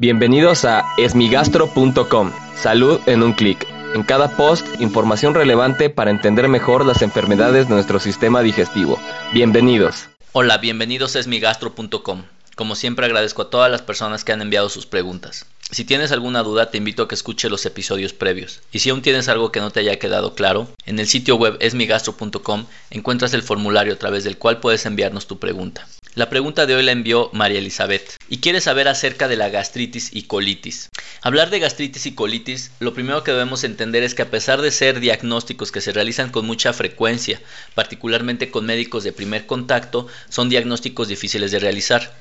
Bienvenidos a esmigastro.com. Salud en un clic. En cada post, información relevante para entender mejor las enfermedades de nuestro sistema digestivo. Bienvenidos. Hola, bienvenidos a esmigastro.com. Como siempre agradezco a todas las personas que han enviado sus preguntas. Si tienes alguna duda te invito a que escuche los episodios previos. Y si aún tienes algo que no te haya quedado claro, en el sitio web esmigastro.com encuentras el formulario a través del cual puedes enviarnos tu pregunta. La pregunta de hoy la envió María Elizabeth y quiere saber acerca de la gastritis y colitis. Hablar de gastritis y colitis, lo primero que debemos entender es que a pesar de ser diagnósticos que se realizan con mucha frecuencia, particularmente con médicos de primer contacto, son diagnósticos difíciles de realizar.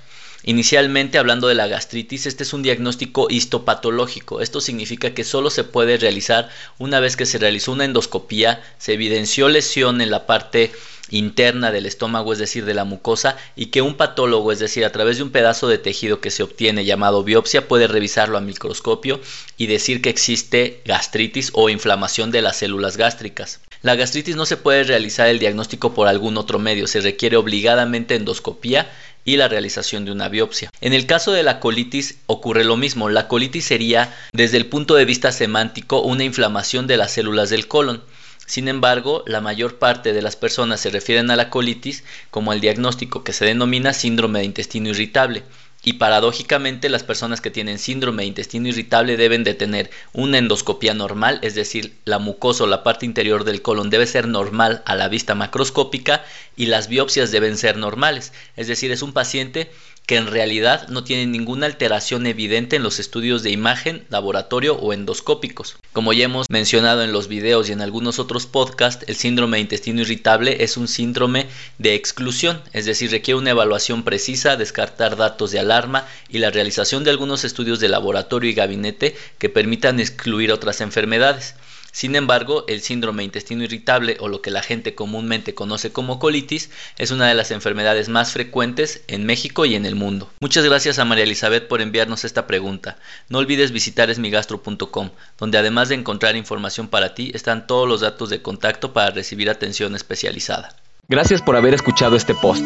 Inicialmente, hablando de la gastritis, este es un diagnóstico histopatológico. Esto significa que solo se puede realizar una vez que se realizó una endoscopía, se evidenció lesión en la parte interna del estómago, es decir, de la mucosa, y que un patólogo, es decir, a través de un pedazo de tejido que se obtiene llamado biopsia, puede revisarlo a microscopio y decir que existe gastritis o inflamación de las células gástricas. La gastritis no se puede realizar el diagnóstico por algún otro medio, se requiere obligadamente endoscopía y la realización de una biopsia. En el caso de la colitis ocurre lo mismo. La colitis sería, desde el punto de vista semántico, una inflamación de las células del colon. Sin embargo, la mayor parte de las personas se refieren a la colitis como el diagnóstico que se denomina síndrome de intestino irritable. Y paradójicamente las personas que tienen síndrome de intestino irritable deben de tener una endoscopía normal, es decir, la mucosa o la parte interior del colon debe ser normal a la vista macroscópica y las biopsias deben ser normales, es decir, es un paciente que en realidad no tiene ninguna alteración evidente en los estudios de imagen, laboratorio o endoscópicos. Como ya hemos mencionado en los videos y en algunos otros podcasts, el síndrome de intestino irritable es un síndrome de exclusión, es decir, requiere una evaluación precisa, descartar datos de alarma y la realización de algunos estudios de laboratorio y gabinete que permitan excluir otras enfermedades. Sin embargo, el síndrome intestino irritable o lo que la gente comúnmente conoce como colitis es una de las enfermedades más frecuentes en México y en el mundo. Muchas gracias a María Elizabeth por enviarnos esta pregunta. No olvides visitar esmigastro.com, donde además de encontrar información para ti, están todos los datos de contacto para recibir atención especializada. Gracias por haber escuchado este post.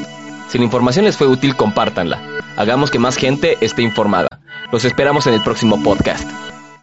Si la información les fue útil, compártanla. Hagamos que más gente esté informada. Los esperamos en el próximo podcast.